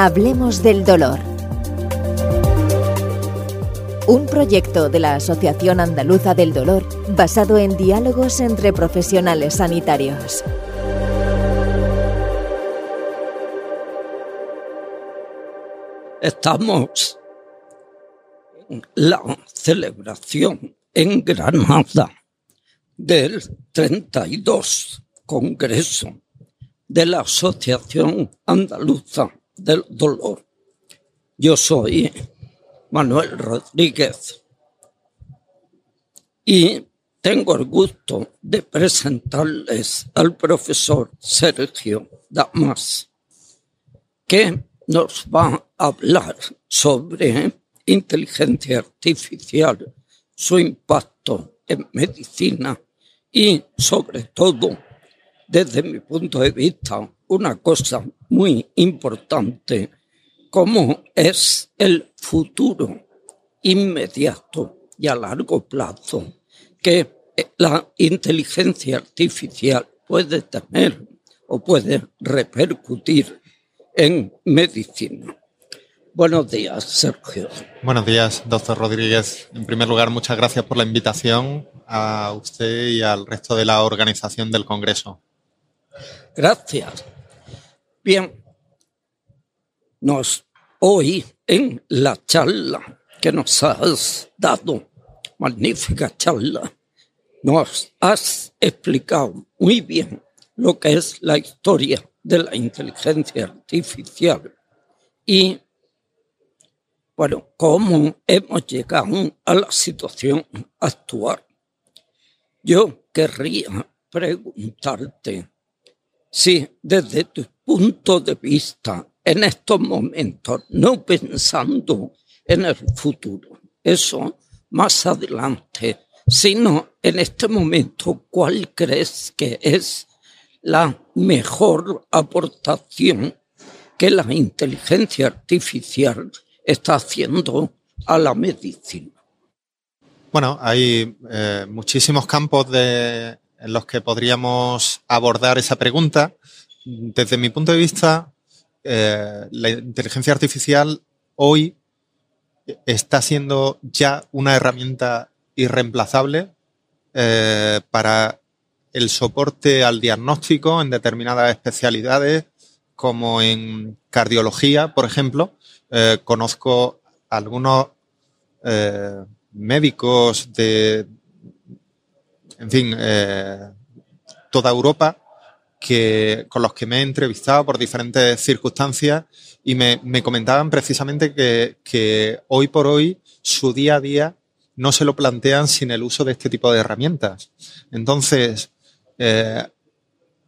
Hablemos del dolor. Un proyecto de la Asociación Andaluza del Dolor basado en diálogos entre profesionales sanitarios. Estamos en la celebración en Granada del 32 Congreso de la Asociación Andaluza del Dolor. Yo soy Manuel Rodríguez y tengo el gusto de presentarles al profesor Sergio Damas, que nos va a hablar sobre inteligencia artificial, su impacto en medicina y sobre todo, desde mi punto de vista, una cosa muy importante, como es el futuro inmediato y a largo plazo que la inteligencia artificial puede tener o puede repercutir en medicina. Buenos días, Sergio. Buenos días, doctor Rodríguez. En primer lugar, muchas gracias por la invitación a usted y al resto de la organización del Congreso. Gracias. Bien, nos hoy en la charla que nos has dado, magnífica charla, nos has explicado muy bien lo que es la historia de la inteligencia artificial y, bueno, cómo hemos llegado a la situación actual. Yo querría preguntarte si desde tu punto de vista en estos momentos, no pensando en el futuro, eso más adelante, sino en este momento, ¿cuál crees que es la mejor aportación que la inteligencia artificial está haciendo a la medicina? Bueno, hay eh, muchísimos campos en los que podríamos abordar esa pregunta. Desde mi punto de vista, eh, la inteligencia artificial hoy está siendo ya una herramienta irreemplazable eh, para el soporte al diagnóstico en determinadas especialidades, como en cardiología, por ejemplo. Eh, conozco algunos médicos de, en fin, toda Europa que, con los que me he entrevistado por diferentes circunstancias y me, comentaban precisamente que, hoy por hoy su día a día no se lo plantean sin el uso de este tipo de herramientas. Entonces, eh,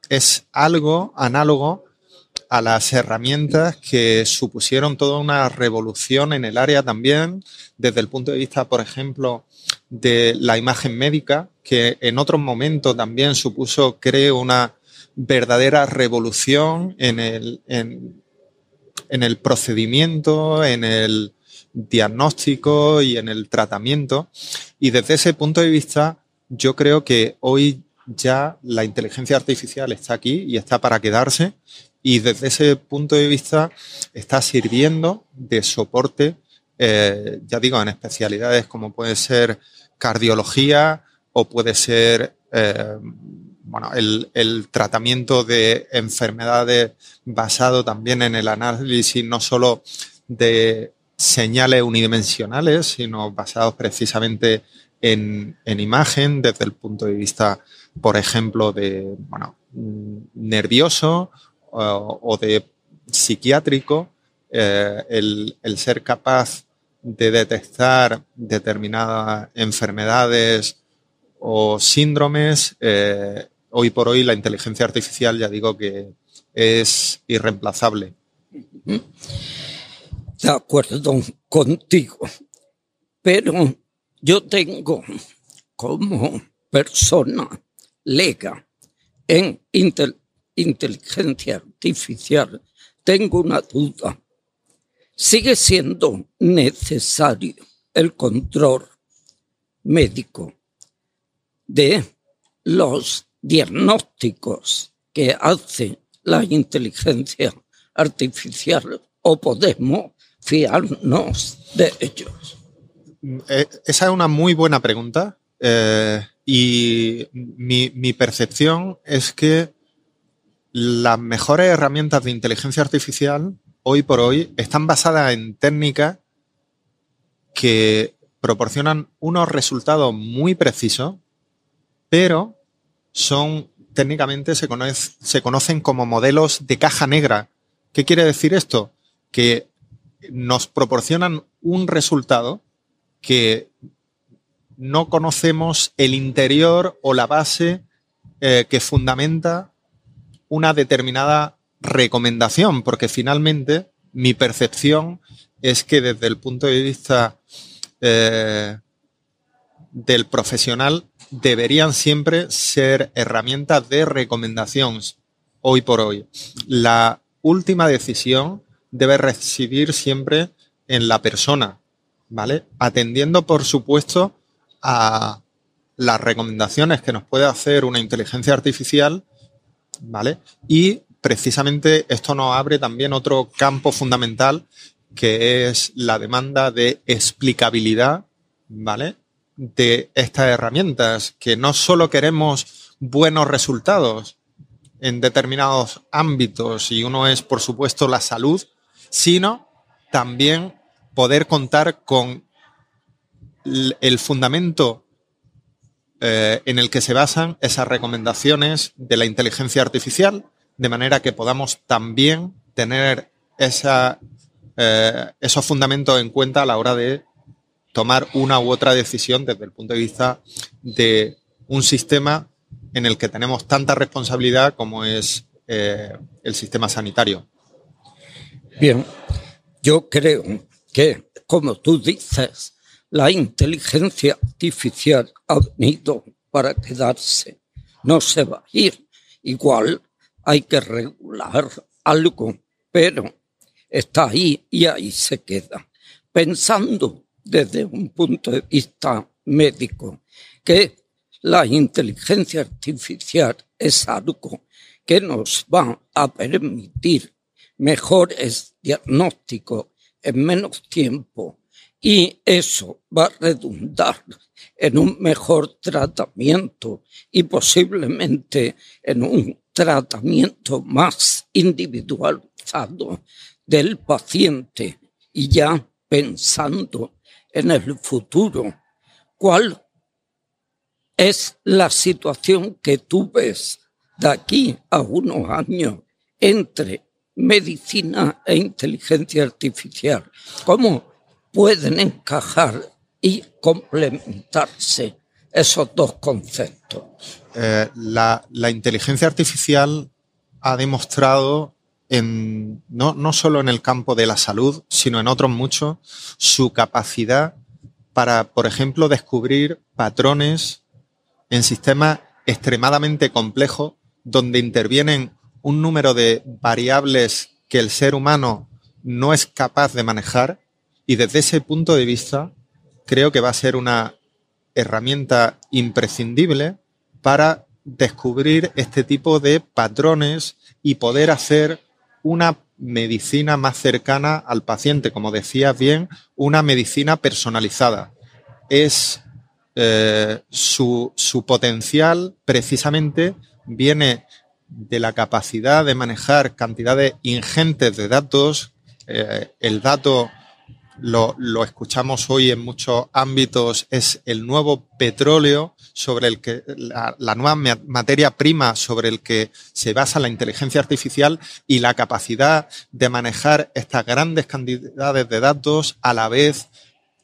es algo análogo a las herramientas que supusieron toda una revolución en el área también, desde el punto de vista, por ejemplo, de la imagen médica, que en otros momentos también supuso, creo, una verdadera revolución en el, en, el procedimiento, en el diagnóstico y en el tratamiento. Y desde ese punto de vista, yo creo que hoy ya la inteligencia artificial está aquí y está para quedarse. Y desde ese punto de vista está sirviendo de soporte, eh, ya digo, en especialidades como puede ser cardiología o puede ser eh, bueno, el, tratamiento de enfermedades basado también en el análisis no solo de señales unidimensionales, sino basados precisamente en, imagen desde el punto de vista, por ejemplo, de bueno, nervioso o, de psiquiátrico, eh, el, el ser capaz de detectar determinadas enfermedades o síndromes eh, hoy por hoy la inteligencia artificial, ya digo que es irreemplazable. De acuerdo contigo, pero yo tengo como persona lega en inteligencia artificial, tengo una duda. ¿Sigue siendo necesario el control médico de los diagnósticos que hace la inteligencia artificial o podemos fiarnos de ellos? Eh, esa es una muy buena pregunta eh, y mi percepción es que las mejores herramientas de inteligencia artificial hoy por hoy están basadas en técnicas que proporcionan unos resultados muy precisos, pero son técnicamente se, conocen como modelos de caja negra. ¿Qué quiere decir esto? Que nos proporcionan un resultado que no conocemos el interior o la base eh, que fundamenta una determinada recomendación, porque finalmente mi percepción es que desde el punto de vista eh, del profesional deberían siempre ser herramientas de recomendación hoy por hoy. La última decisión debe residir siempre en la persona, ¿vale? Atendiendo, por supuesto, a las recomendaciones que nos puede hacer una inteligencia artificial, ¿vale? Y precisamente esto nos abre también otro campo fundamental que es la demanda de explicabilidad, ¿vale? De estas herramientas, que no solo queremos buenos resultados en determinados ámbitos, y uno es, por supuesto, la salud, sino también poder contar con el fundamento eh, en el que se basan esas recomendaciones de la inteligencia artificial, de manera que podamos también tener esa eh, esos fundamentos en cuenta a la hora de tomar una u otra decisión desde el punto de vista de un sistema en el que tenemos tanta responsabilidad como es eh, el sistema sanitario. Bien, yo creo que, como tú dices, la inteligencia artificial ha venido para quedarse, no se va a ir. Igual hay que regular algo, pero está ahí y ahí se queda. Pensando desde un punto de vista médico que la inteligencia artificial es algo que nos va a permitir mejores diagnósticos en menos tiempo y eso va a redundar en un mejor tratamiento y posiblemente en un tratamiento más individualizado del paciente y ya pensando en el futuro, ¿cuál es la situación que tú ves de aquí a unos años entre medicina e inteligencia artificial? ¿Cómo pueden encajar y complementarse esos dos conceptos? Eh, la, inteligencia artificial ha demostrado no, no solo en el campo de la salud, sino en otros muchos, su capacidad para, por ejemplo, descubrir patrones en sistemas extremadamente complejos donde intervienen un número de variables que el ser humano no es capaz de manejar y desde ese punto de vista creo que va a ser una herramienta imprescindible para descubrir este tipo de patrones y poder hacer una medicina más cercana al paciente, como decías bien, una medicina personalizada. Es eh, su, potencial precisamente viene de la capacidad de manejar cantidades ingentes de datos. Eh, el dato lo, escuchamos hoy en muchos ámbitos, es el nuevo petróleo sobre el que, la, la, nueva materia prima sobre el que se basa la inteligencia artificial y la capacidad de manejar estas grandes cantidades de datos a la vez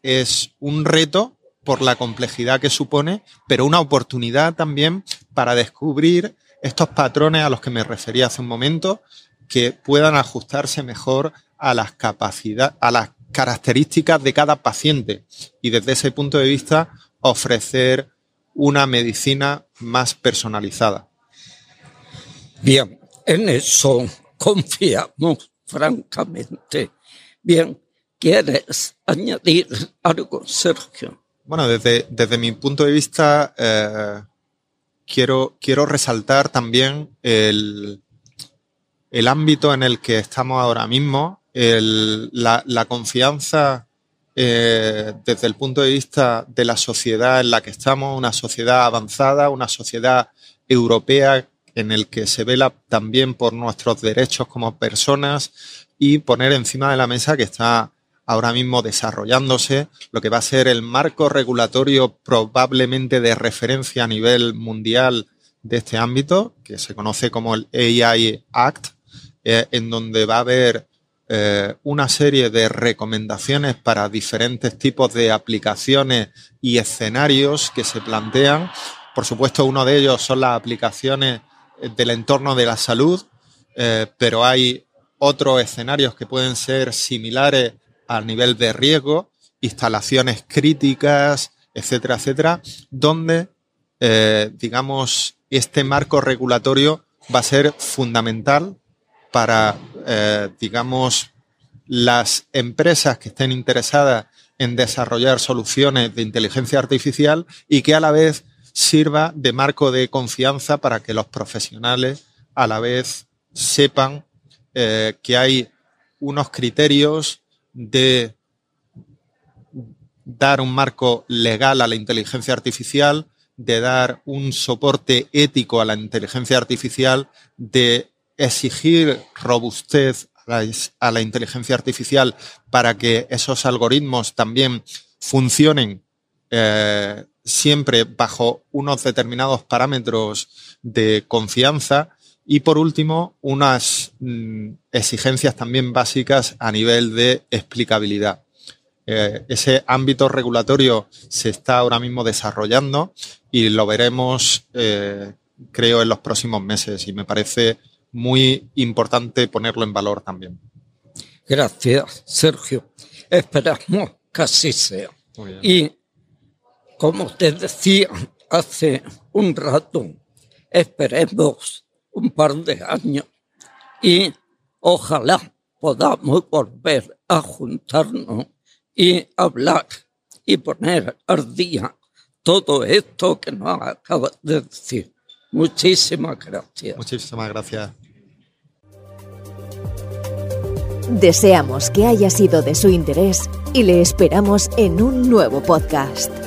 es un reto por la complejidad que supone, pero una oportunidad también para descubrir estos patrones a los que me refería hace un momento que puedan ajustarse mejor a las capacidades, a las características de cada paciente y desde ese punto de vista ofrecer una medicina más personalizada. Bien, en eso confiamos francamente. Bien, ¿quieres añadir algo, Sergio? Bueno, desde, desde mi punto de vista, eh, quiero, quiero resaltar también el, el ámbito en el que estamos ahora mismo la, confianza eh, desde el punto de vista de la sociedad en la que estamos, una sociedad avanzada, una sociedad europea en el que se vela también por nuestros derechos como personas y poner encima de la mesa que está ahora mismo desarrollándose lo que va a ser el marco regulatorio probablemente de referencia a nivel mundial de este ámbito, que se conoce como el AI Act, eh, en donde va a haber eh, una serie de recomendaciones para diferentes tipos de aplicaciones y escenarios que se plantean. Por supuesto, uno de ellos son las aplicaciones del entorno de la salud, eh, pero hay otros escenarios que pueden ser similares al nivel de riesgo, instalaciones críticas, etcétera, etcétera, donde, eh, digamos, este marco regulatorio va a ser fundamental para, eh, digamos, las empresas que estén interesadas en desarrollar soluciones de inteligencia artificial y que a la vez sirva de marco de confianza para que los profesionales a la vez sepan eh, que hay unos criterios de dar un marco legal a la inteligencia artificial, de dar un soporte ético a la inteligencia artificial, de exigir robustez a la, inteligencia artificial para que esos algoritmos también funcionen eh, siempre bajo unos determinados parámetros de confianza y por último, unas mm, exigencias también básicas a nivel de explicabilidad. Eh, ese ámbito regulatorio se está ahora mismo desarrollando y lo veremos, eh, creo, en los próximos meses y me parece muy importante ponerlo en valor también. Gracias, Sergio. Esperamos que así sea. Y como te decía hace un rato, esperemos un par de años y ojalá podamos volver a juntarnos y hablar y poner al día todo esto que nos acaba de decir. Muchísimas gracias. Muchísimas gracias. Deseamos que haya sido de su interés y le esperamos en un nuevo podcast.